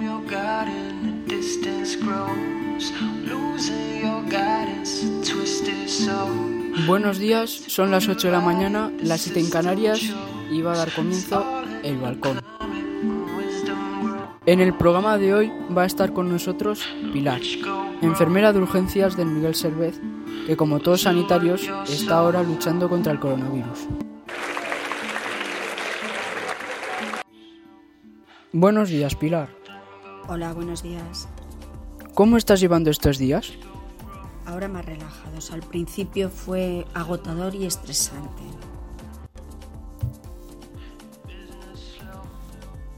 your garden, the distance grows. Losing your guidance, twisted soul. Buenos días, son las 8 de la mañana, las 7 en Canarias y va a dar comienzo El Balcón. En el programa de hoy va a estar con nosotros Pilar, enfermera de urgencias del Miguel Servet, que como todos sanitarios está ahora luchando contra el coronavirus. Buenos días, Pilar. Hola, buenos días. ¿Cómo estás llevando estos días? Ahora más relajados. Al principio fue agotador y estresante.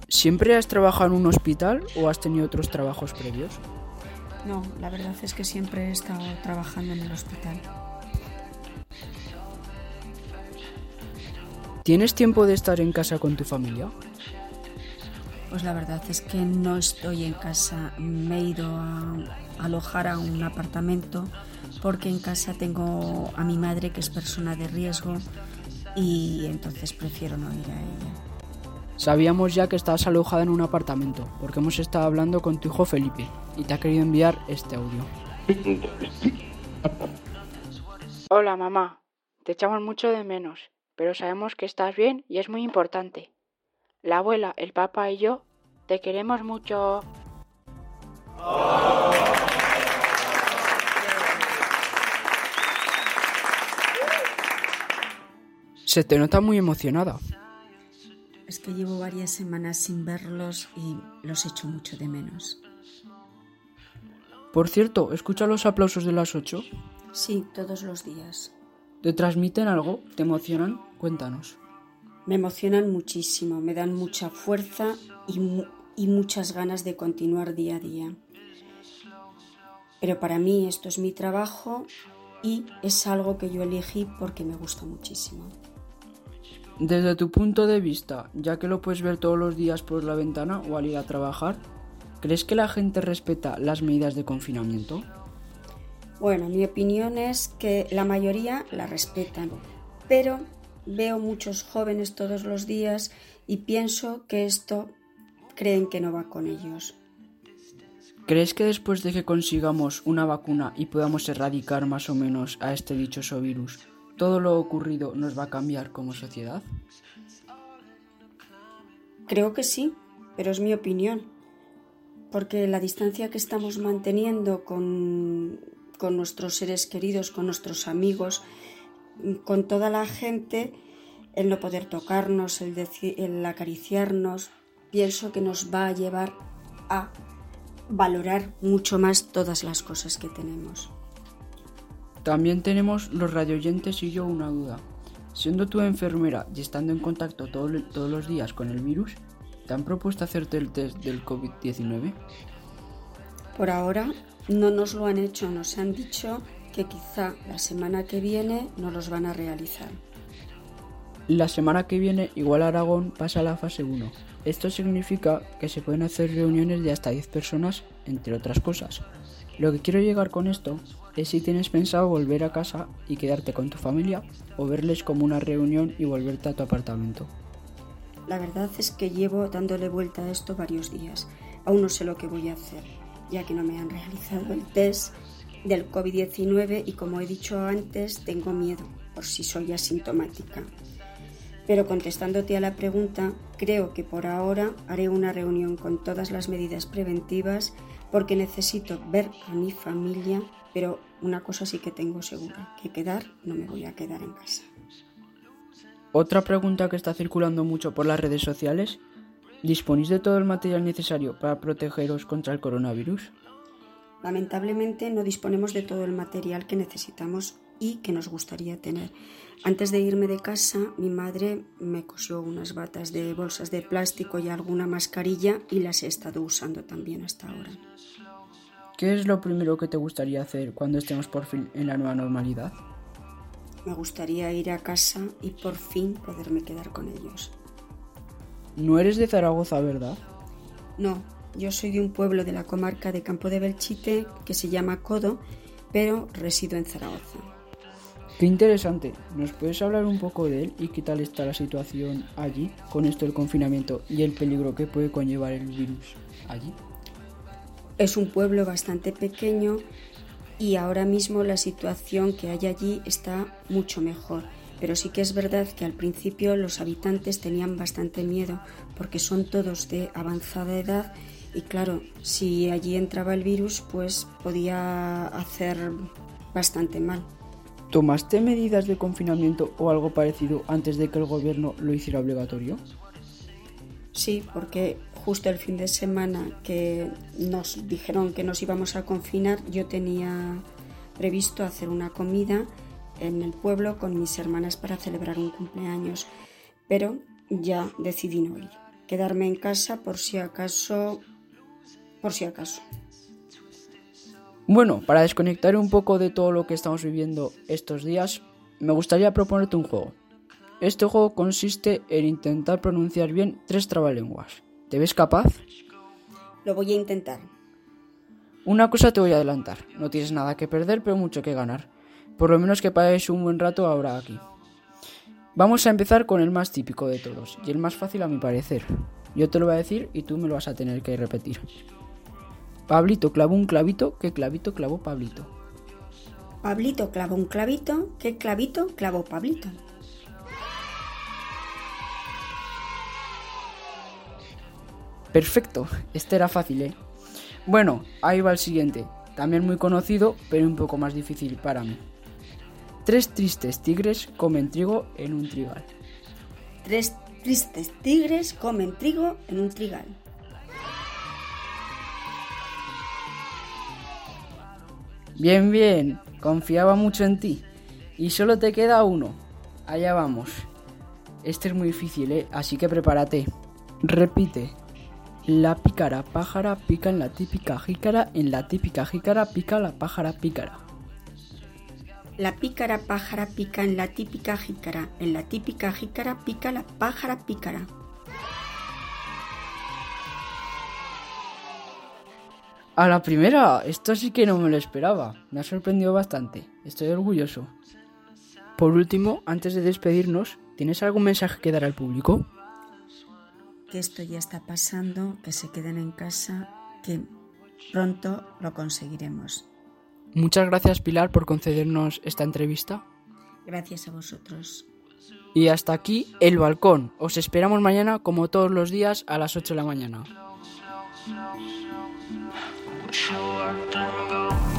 ¿Siempre has trabajado en un hospital o has tenido otros trabajos previos? No, la verdad es que siempre he estado trabajando en el hospital. ¿Tienes tiempo de estar en casa con tu familia? Pues la verdad es que no estoy en casa. Me he ido a alojar a un apartamento porque en casa tengo a mi madre que es persona de riesgo y entonces prefiero no ir a ella. Sabíamos ya que estabas alojada en un apartamento porque hemos estado hablando con tu hijo Felipe y te ha querido enviar este audio. Hola mamá, te echamos mucho de menos, pero sabemos que estás bien y es muy importante. La abuela, el papá y yo te queremos mucho. Se te nota muy emocionada. Es que llevo varias semanas sin verlos y los echo mucho de menos. Por cierto, ¿escucha los aplausos de las 8? Sí, todos los días. ¿Te transmiten algo? ¿Te emocionan? Cuéntanos. Me emocionan muchísimo, me dan mucha fuerza y, mu- y muchas ganas de continuar día a día. Pero para mí esto es mi trabajo y es algo que yo elegí porque me gusta muchísimo. Desde tu punto de vista, ya que lo puedes ver todos los días por la ventana o al ir a trabajar, ¿crees que la gente respeta las medidas de confinamiento? Bueno, mi opinión es que la mayoría la respetan, pero veo muchos jóvenes todos los días y pienso que esto creen que no va con ellos. ¿Crees que después de que consigamos una vacuna y podamos erradicar más o menos a este dichoso virus, todo lo ocurrido nos va a cambiar como sociedad? Creo que sí, pero es mi opinión, porque la distancia que estamos manteniendo con, con nuestros seres queridos, con nuestros amigos, con toda la gente, el no poder tocarnos, el, acariciarnos, pienso que nos va a llevar a valorar mucho más todas las cosas que tenemos. También tenemos los radioyentes y yo una duda. Siendo tú enfermera y estando en contacto todo- todos los días con el virus, ¿te han propuesto hacerte el test del COVID-19? Por ahora no nos lo han hecho, nos han dicho que quizá la semana que viene nos los van a realizar. La semana que viene, igual Aragón pasa a la fase 1. Esto significa que se pueden hacer reuniones de hasta 10 personas, entre otras cosas. Lo que quiero llegar con esto es si tienes pensado volver a casa y quedarte con tu familia o verles como una reunión y volverte a tu apartamento. La verdad es que llevo dándole vuelta a esto varios días. Aún no sé lo que voy a hacer, ya que no me han realizado el test del COVID-19 y como he dicho antes, tengo miedo por si soy asintomática. Pero contestándote a la pregunta, creo que por ahora haré una reunión con todas las medidas preventivas porque necesito ver a mi familia, pero una cosa sí que tengo segura, que quedar no me voy a quedar en casa. Otra pregunta que está circulando mucho por las redes sociales, ¿disponéis de todo el material necesario para protegeros contra el coronavirus? Lamentablemente no disponemos de todo el material que necesitamos y que nos gustaría tener. Antes de irme de casa, mi madre me cosió unas batas de bolsas de plástico y alguna mascarilla y las he estado usando también hasta ahora. ¿Qué es lo primero que te gustaría hacer cuando estemos por fin en la nueva normalidad? Me gustaría ir a casa y por fin poderme quedar con ellos. No eres de Zaragoza, ¿verdad? No, yo soy de un pueblo de la comarca de Campo de Belchite que se llama Codo, pero resido en Zaragoza. Qué interesante. ¿Nos puedes hablar un poco de él y qué tal está la situación allí con esto del confinamiento y el peligro que puede conllevar el virus allí? Es un pueblo bastante pequeño y ahora mismo la situación que hay allí está mucho mejor. Pero sí que es verdad que al principio los habitantes tenían bastante miedo porque son todos de avanzada edad y claro, si allí entraba el virus pues podía hacer bastante mal. ¿Tomaste medidas de confinamiento o algo parecido antes de que el gobierno lo hiciera obligatorio? Sí, porque justo el fin de semana que nos dijeron que nos íbamos a confinar, yo tenía previsto hacer una comida en el pueblo con mis hermanas para celebrar un cumpleaños, pero ya decidí no ir, quedarme en casa por si acaso, por si acaso. Bueno, para desconectar un poco de todo lo que estamos viviendo estos días, me gustaría proponerte un juego. Este juego consiste en intentar pronunciar bien tres trabalenguas. ¿Te ves capaz? Lo voy a intentar. Una cosa te voy a adelantar. No tienes nada que perder, pero mucho que ganar. Por lo menos que pagues un buen rato ahora aquí. Vamos a empezar con el más típico de todos, y el más fácil a mi parecer. Yo te lo voy a decir y tú me lo vas a tener que repetir. Pablito clavó un clavito, ¿qué clavito clavó Pablito? Pablito clavó un clavito, ¿qué clavito clavó Pablito? Perfecto, este era fácil, ¿eh? Bueno, ahí va el siguiente, también muy conocido, pero un poco más difícil para mí. Tres tristes tigres comen trigo en un trigal. Tres tristes tigres comen trigo en un trigal. Bien, bien, confiaba mucho en ti. Y solo te queda uno. Allá vamos. Este es muy difícil, ¿eh? Así que prepárate. Repite. La pícara pájara pica en la típica jícara, en la típica jícara pica la pájara pícara. La pícara pájara pica en la típica jícara, en la típica jícara pica la pájara pícara. A la primera, esto sí que no me lo esperaba. Me ha sorprendido bastante. Estoy orgulloso. Por último, antes de despedirnos, ¿tienes algún mensaje que dar al público? Que esto ya está pasando, que se queden en casa, que pronto lo conseguiremos. Muchas gracias Pilar por concedernos esta entrevista. Gracias a vosotros. Y hasta aquí el balcón. Os esperamos mañana como todos los días a las 8 de la mañana. short time go.